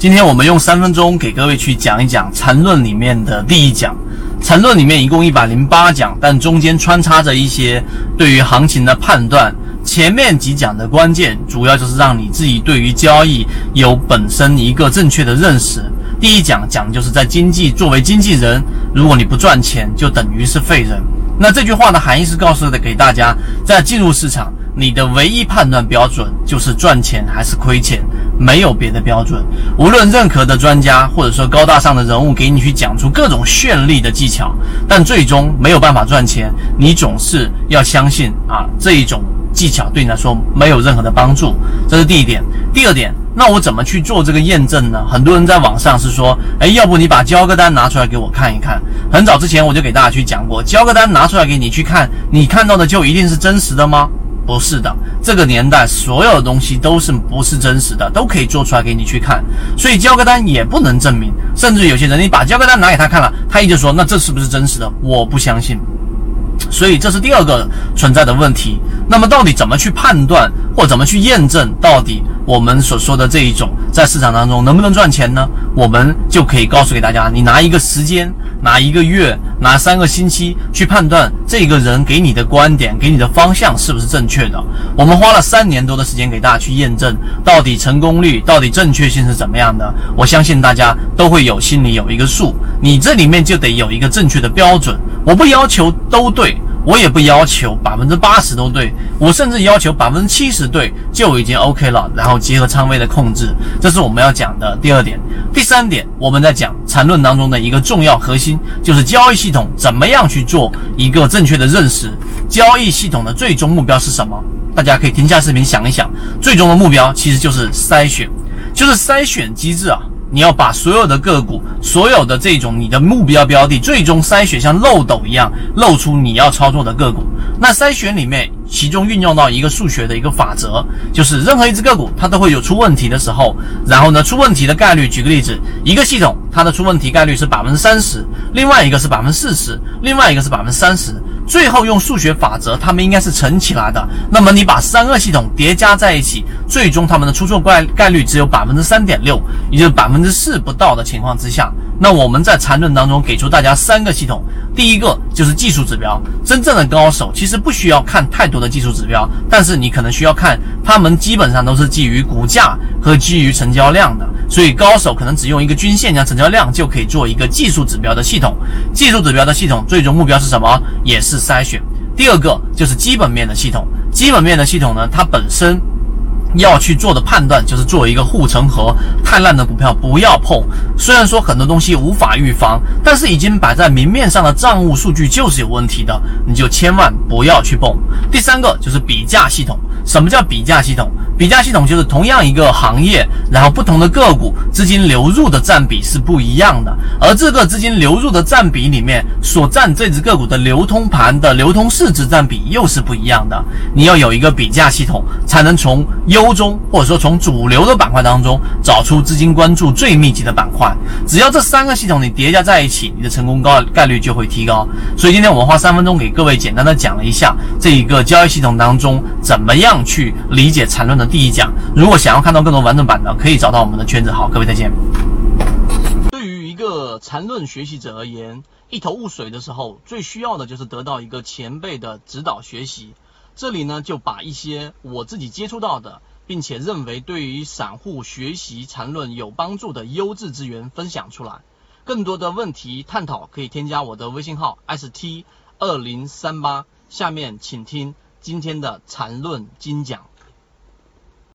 今天我们用三分钟给各位去讲一讲缠论里面的第一讲。缠论里面一共一百零八讲，但中间穿插着一些对于行情的判断。前面几讲的关键主要就是让你自己对于交易有本身一个正确的认识。第一讲讲就是在经济作为经纪人，如果你不赚钱，就等于是废人。那这句话的含义是告诉的给大家，在进入市场，你的唯一判断标准就是赚钱还是亏钱，没有别的标准。无论任何的专家或者说高大上的人物给你去讲出各种绚丽的技巧，但最终没有办法赚钱，你总是要相信啊这一种。技巧对你来说没有任何的帮助，这是第一点。第二点，那我怎么去做这个验证呢？很多人在网上是说，哎，要不你把交割单拿出来给我看一看。很早之前我就给大家去讲过，交割单拿出来给你去看，你看到的就一定是真实的吗？不是的，这个年代所有的东西都是不是真实的，都可以做出来给你去看。所以交割单也不能证明，甚至有些人你把交割单拿给他看了，他一直说那这是不是真实的？我不相信。所以这是第二个存在的问题。那么到底怎么去判断或怎么去验证，到底我们所说的这一种在市场当中能不能赚钱呢？我们就可以告诉给大家，你拿一个时间，拿一个月，拿三个星期去判断这个人给你的观点、给你的方向是不是正确的。我们花了三年多的时间给大家去验证，到底成功率、到底正确性是怎么样的。我相信大家都会有心里有一个数，你这里面就得有一个正确的标准。我不要求都对。我也不要求百分之八十都对，我甚至要求百分之七十对就已经 OK 了。然后结合仓位的控制，这是我们要讲的第二点。第三点，我们在讲缠论当中的一个重要核心，就是交易系统怎么样去做一个正确的认识。交易系统的最终目标是什么？大家可以停下视频想一想，最终的目标其实就是筛选，就是筛选机制啊。你要把所有的个股，所有的这种你的目标标的，最终筛选像漏斗一样露出你要操作的个股。那筛选里面，其中运用到一个数学的一个法则，就是任何一只个股它都会有出问题的时候。然后呢，出问题的概率，举个例子，一个系统它的出问题概率是百分之三十，另外一个是百分之四十，另外一个是百分之三十。最后用数学法则，它们应该是乘起来的。那么你把三个系统叠加在一起，最终它们的出错概概率只有百分之三点六，也就是百分之四不到的情况之下。那我们在缠论当中给出大家三个系统，第一个就是技术指标。真正的高手其实不需要看太多的技术指标，但是你可能需要看，他们基本上都是基于股价和基于成交量的。所以高手可能只用一个均线加成交量就可以做一个技术指标的系统。技术指标的系统最终目标是什么？也是筛选。第二个就是基本面的系统。基本面的系统呢，它本身要去做的判断就是做一个护城河，太烂的股票不要碰。虽然说很多东西无法预防，但是已经摆在明面上的账务数据就是有问题的，你就千万不要去碰。第三个就是比价系统。什么叫比价系统？比价系统就是同样一个行业，然后不同的个股资金流入的占比是不一样的，而这个资金流入的占比里面所占这只个股的流通盘的流通市值占比又是不一样的。你要有一个比价系统，才能从优中或者说从主流的板块当中找出资金关注最密集的板块。只要这三个系统你叠加在一起，你的成功高概率就会提高。所以今天我们花三分钟给各位简单的讲了一下这一个交易系统当中怎么样去理解缠论的。第一讲，如果想要看到更多完整版的，可以找到我们的圈子。好，各位再见。对于一个缠论学习者而言，一头雾水的时候，最需要的就是得到一个前辈的指导学习。这里呢，就把一些我自己接触到的，并且认为对于散户学习缠论有帮助的优质资源分享出来。更多的问题探讨，可以添加我的微信号 st 二零三八。下面请听今天的缠论精讲。